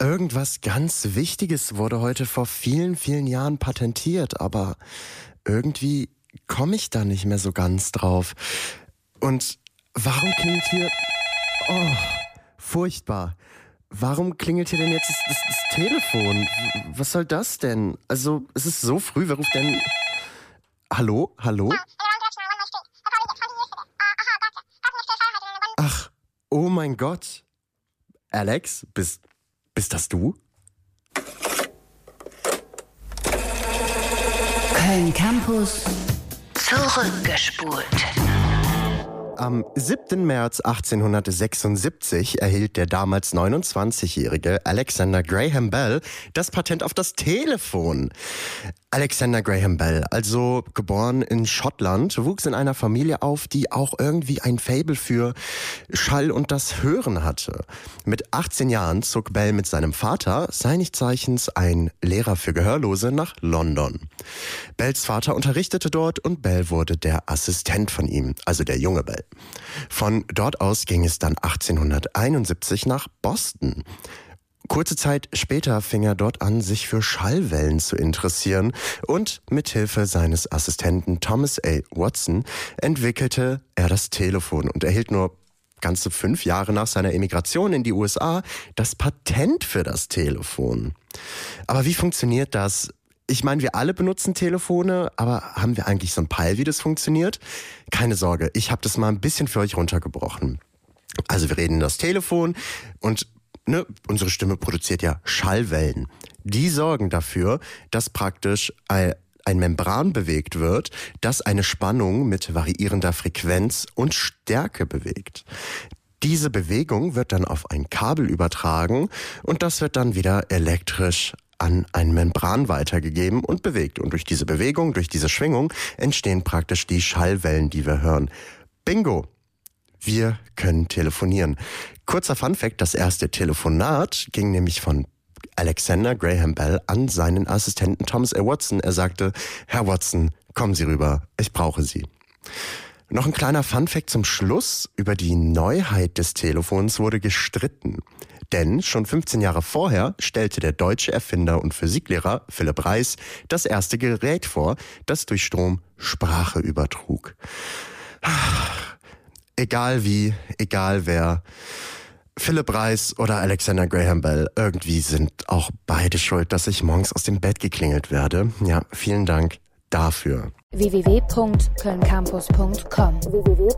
Irgendwas ganz Wichtiges wurde heute vor vielen, vielen Jahren patentiert, aber irgendwie komme ich da nicht mehr so ganz drauf. Und warum klingelt hier... Oh, furchtbar. Warum klingelt hier denn jetzt das, das, das Telefon? Was soll das denn? Also, es ist so früh, wer ruft denn... Hallo? Hallo? Ach, oh mein Gott. Alex, bist, bist das du? Köln Campus zurückgespult. Am 7. März 1876 erhielt der damals 29-jährige Alexander Graham Bell das Patent auf das Telefon. Alexander Graham Bell, also geboren in Schottland, wuchs in einer Familie auf, die auch irgendwie ein Fable für Schall und das Hören hatte. Mit 18 Jahren zog Bell mit seinem Vater, seines Zeichens ein Lehrer für Gehörlose, nach London. Bells Vater unterrichtete dort und Bell wurde der Assistent von ihm, also der junge Bell. Von dort aus ging es dann 1871 nach Boston. Kurze Zeit später fing er dort an, sich für Schallwellen zu interessieren und mit Hilfe seines Assistenten Thomas A. Watson entwickelte er das Telefon und erhielt nur ganze fünf Jahre nach seiner Emigration in die USA das Patent für das Telefon. Aber wie funktioniert das? Ich meine, wir alle benutzen Telefone, aber haben wir eigentlich so ein Peil, wie das funktioniert? Keine Sorge, ich habe das mal ein bisschen für euch runtergebrochen. Also wir reden in das Telefon und ne, unsere Stimme produziert ja Schallwellen. Die sorgen dafür, dass praktisch ein, ein Membran bewegt wird, das eine Spannung mit variierender Frequenz und Stärke bewegt. Diese Bewegung wird dann auf ein Kabel übertragen und das wird dann wieder elektrisch an ein Membran weitergegeben und bewegt. Und durch diese Bewegung, durch diese Schwingung entstehen praktisch die Schallwellen, die wir hören. Bingo! Wir können telefonieren. Kurzer Fun Fact, das erste Telefonat ging nämlich von Alexander Graham Bell an seinen Assistenten Thomas A. Watson. Er sagte, Herr Watson, kommen Sie rüber, ich brauche Sie. Noch ein kleiner Fun Fact zum Schluss. Über die Neuheit des Telefons wurde gestritten. Denn schon 15 Jahre vorher stellte der deutsche Erfinder und Physiklehrer Philipp Reis das erste Gerät vor, das durch Strom Sprache übertrug. Egal wie, egal wer, Philipp Reis oder Alexander Graham Bell, irgendwie sind auch beide schuld, dass ich morgens aus dem Bett geklingelt werde. Ja, vielen Dank dafür. www.kölncampus.com www